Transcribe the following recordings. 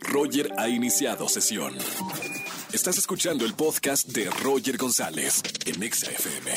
Roger ha iniciado sesión. Estás escuchando el podcast de Roger González en Exa FM.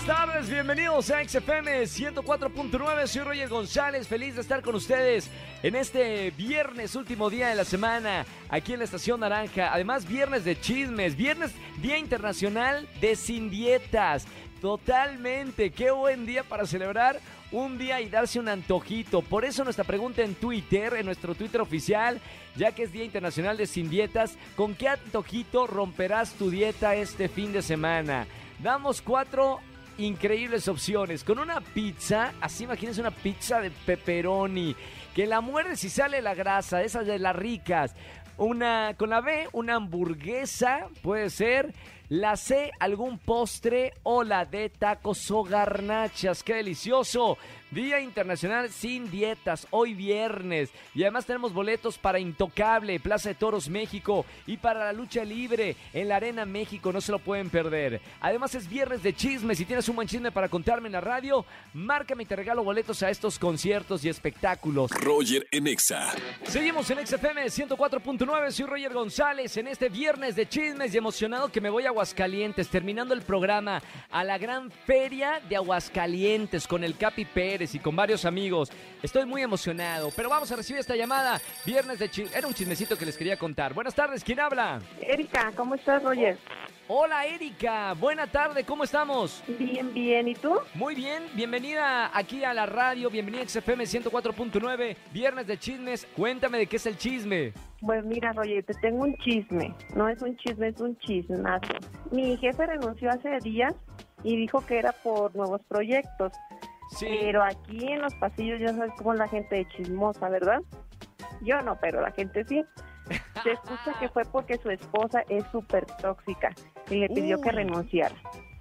Buenas tardes, bienvenidos a XFM 104.9. Soy Roger González, feliz de estar con ustedes en este viernes, último día de la semana, aquí en la Estación Naranja. Además, viernes de chismes, viernes Día Internacional de Sin Dietas. Totalmente, qué buen día para celebrar un día y darse un antojito. Por eso nuestra pregunta en Twitter, en nuestro Twitter oficial, ya que es Día Internacional de Sin Dietas, ¿con qué antojito romperás tu dieta este fin de semana? Damos cuatro increíbles opciones. Con una pizza, así imagínense una pizza de pepperoni, que la muerdes y sale la grasa, esas de las ricas. Una, con la B, una hamburguesa, puede ser. La C, algún postre. O la D, tacos o garnachas. ¡Qué delicioso! Día Internacional sin dietas, hoy viernes. Y además tenemos boletos para Intocable, Plaza de Toros México y para la lucha libre en la Arena México, no se lo pueden perder. Además es viernes de chismes, si tienes un buen chisme para contarme en la radio, márcame y te regalo boletos a estos conciertos y espectáculos. Roger en Exa. Seguimos en XFM 104.9, soy Roger González en este viernes de chismes y emocionado que me voy a Aguascalientes, terminando el programa a la gran feria de Aguascalientes con el Capi Pérez y con varios amigos. Estoy muy emocionado, pero vamos a recibir esta llamada. Viernes de. Era un chismecito que les quería contar. Buenas tardes, ¿quién habla? Erika, ¿cómo estás, Roger? Hola, Erika. Buena tarde, ¿cómo estamos? Bien, bien. ¿Y tú? Muy bien, bienvenida aquí a la radio, bienvenida a XFM 104.9, Viernes de Chismes. Cuéntame de qué es el chisme. Pues mira, Roger, te tengo un chisme. No es un chisme, es un chismazo. Mi jefe renunció hace días y dijo que era por nuevos proyectos. Sí. Pero aquí en los pasillos ya sabes cómo es la gente de chismosa, ¿verdad? Yo no, pero la gente sí. Se escucha que fue porque su esposa es súper tóxica y le pidió que renunciara.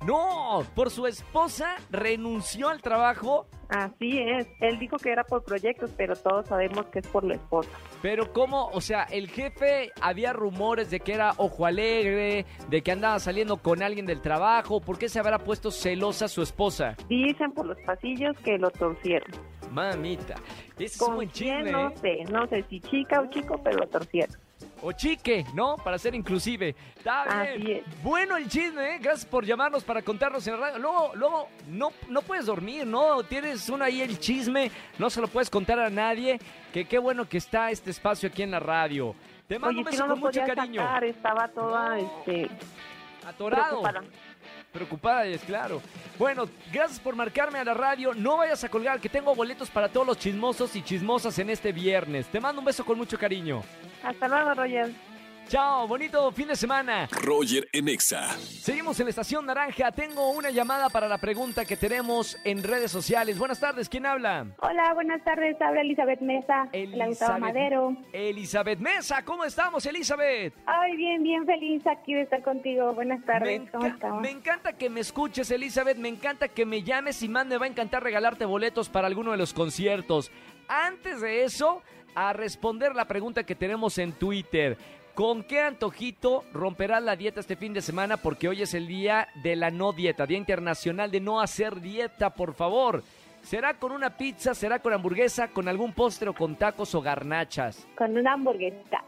No, por su esposa renunció al trabajo. Así es. Él dijo que era por proyectos, pero todos sabemos que es por la esposa. Pero cómo, o sea, el jefe había rumores de que era ojo alegre, de que andaba saliendo con alguien del trabajo. ¿Por qué se habrá puesto celosa su esposa? Dicen por los pasillos que lo torcieron. Mamita, ese es un ¿Con buen chisme. No ¿eh? sé, no sé si chica o chico, pero lo torcieron. O chique, ¿no? Para ser inclusive. Está bien. Bueno el chisme, ¿eh? Gracias por llamarnos para contarnos en la radio. Luego, luego, no, no puedes dormir, ¿no? Tienes uno ahí el chisme, no se lo puedes contar a nadie. Que qué bueno que está este espacio aquí en la radio. Te mando Oye, un beso no con mucho cariño. sacar, estaba toda, No. este, Atorado. preocupada. Preocupada, es claro. Bueno, gracias por marcarme a la radio. No vayas a colgar, que tengo boletos para todos los chismosos y chismosas en este viernes. Te mando un beso con mucho cariño. Hasta luego, Roger. Chao, bonito fin de semana. Roger en Exa. Seguimos en la estación naranja. Tengo una llamada para la pregunta que tenemos en redes sociales. Buenas tardes, ¿quién habla? Hola, buenas tardes. Habla Elizabeth Mesa, la Gustavo Madero. Elizabeth Mesa, ¿cómo estamos, Elizabeth? Ay, bien, bien feliz aquí de estar contigo. Buenas Me, tardes. ¿Cómo estamos? me encanta que me escuches, Elizabeth. Me encanta que me llames y más me va a encantar regalarte boletos para alguno de los conciertos. Antes de eso, a responder la pregunta que tenemos en Twitter. ¿Con qué antojito romperás la dieta este fin de semana? Porque hoy es el día de la no dieta, Día Internacional de no hacer dieta, por favor. ¿Será con una pizza, será con hamburguesa, con algún postre o con tacos o garnachas? Con una hamburguesita.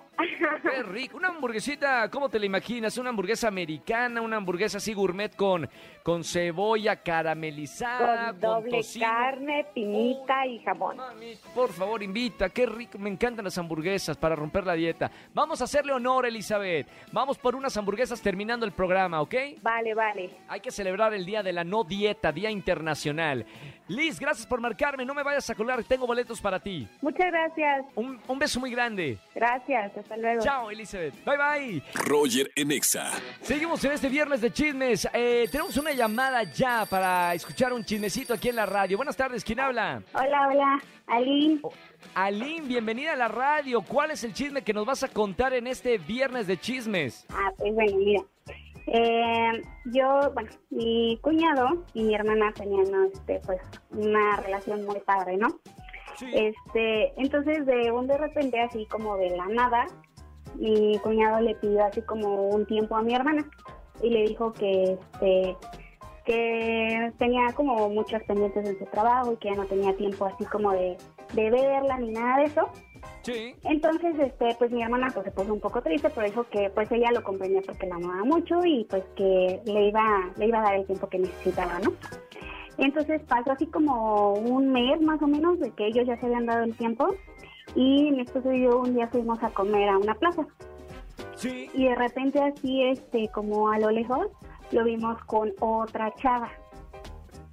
Qué rico. Una hamburguesita, ¿cómo te la imaginas? Una hamburguesa americana, una hamburguesa así gourmet con, con cebolla caramelizada, con doble tocino. carne, pinita y jamón. Mami, por favor, invita. Qué rico. Me encantan las hamburguesas para romper la dieta. Vamos a hacerle honor, Elizabeth. Vamos por unas hamburguesas terminando el programa, ¿ok? Vale, vale. Hay que celebrar el día de la no dieta, Día Internacional. Liz, gracias por marcarme. No me vayas a colgar. Tengo boletos para ti. Muchas gracias. Un, un beso muy grande. Gracias. Hasta luego. Chao, Elizabeth. Bye, bye. Roger en Exa. Seguimos en este viernes de chismes. Eh, tenemos una llamada ya para escuchar un chismecito aquí en la radio. Buenas tardes, ¿quién habla? Hola, hola. Aline. Aline, bienvenida a la radio. ¿Cuál es el chisme que nos vas a contar en este viernes de chismes? Ah, pues bueno, mira. Eh, yo, bueno, mi cuñado y mi hermana tenían, este, pues, una relación muy padre, ¿no? Sí. Este, entonces de un de repente, así como de la nada, mi cuñado le pidió así como un tiempo a mi hermana y le dijo que, este, que tenía como muchas pendientes en su trabajo y que ya no tenía tiempo así como de, de verla ni nada de eso. Sí. Entonces, este, pues mi hermana pues se puso un poco triste, pero dijo que pues ella lo comprendía porque la amaba mucho y pues que le iba, le iba a dar el tiempo que necesitaba, ¿no? Entonces pasó así como un mes más o menos de que ellos ya se habían dado el tiempo y mi esposo y yo un día fuimos a comer a una plaza Sí. y de repente así, este, como a lo lejos, lo vimos con otra chava.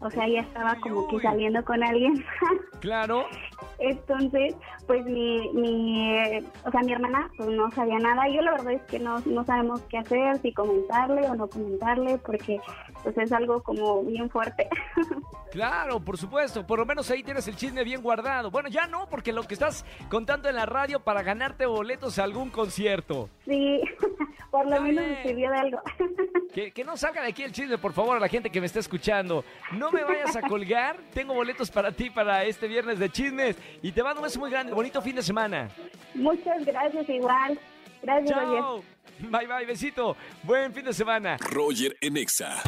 O sea, ella estaba como que saliendo con alguien. Claro. Entonces, pues mi, mi, eh, o sea, mi hermana pues no sabía nada. Yo la verdad es que no, no sabemos qué hacer, si comentarle o no comentarle, porque pues es algo como bien fuerte. Claro, por supuesto. Por lo menos ahí tienes el chisme bien guardado. Bueno, ya no, porque lo que estás contando en la radio para ganarte boletos a algún concierto. sí, por lo menos bien. me sirvió de algo. Que, que no salga de aquí el chisme, por favor, a la gente que me está escuchando. No me vayas a colgar. Tengo boletos para ti para este viernes de chismes. Y te mando un beso muy grande. Bonito fin de semana. Muchas gracias igual. Gracias, Roger. Chao. Bye, bye, besito. Buen fin de semana. Roger en Exa.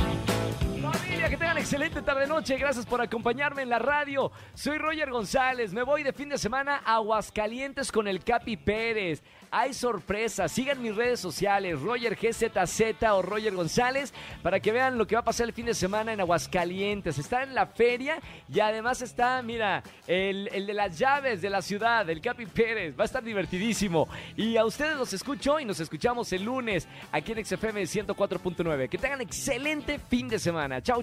Familia, que tengan excelente tarde-noche. Gracias por acompañarme en la radio. Soy Roger González. Me voy de fin de semana a Aguascalientes con el Capi Pérez. Hay sorpresas. Sigan mis redes sociales, Roger GZZ o Roger González, para que vean lo que va a pasar el fin de semana en Aguascalientes. Está en la feria y además está, mira, el, el de las llaves de la ciudad, el Capi Pérez. Va a estar divertidísimo. Y a ustedes los escucho y nos escuchamos el lunes aquí en XFM 104.9. Que tengan excelente fin de semana. Chau,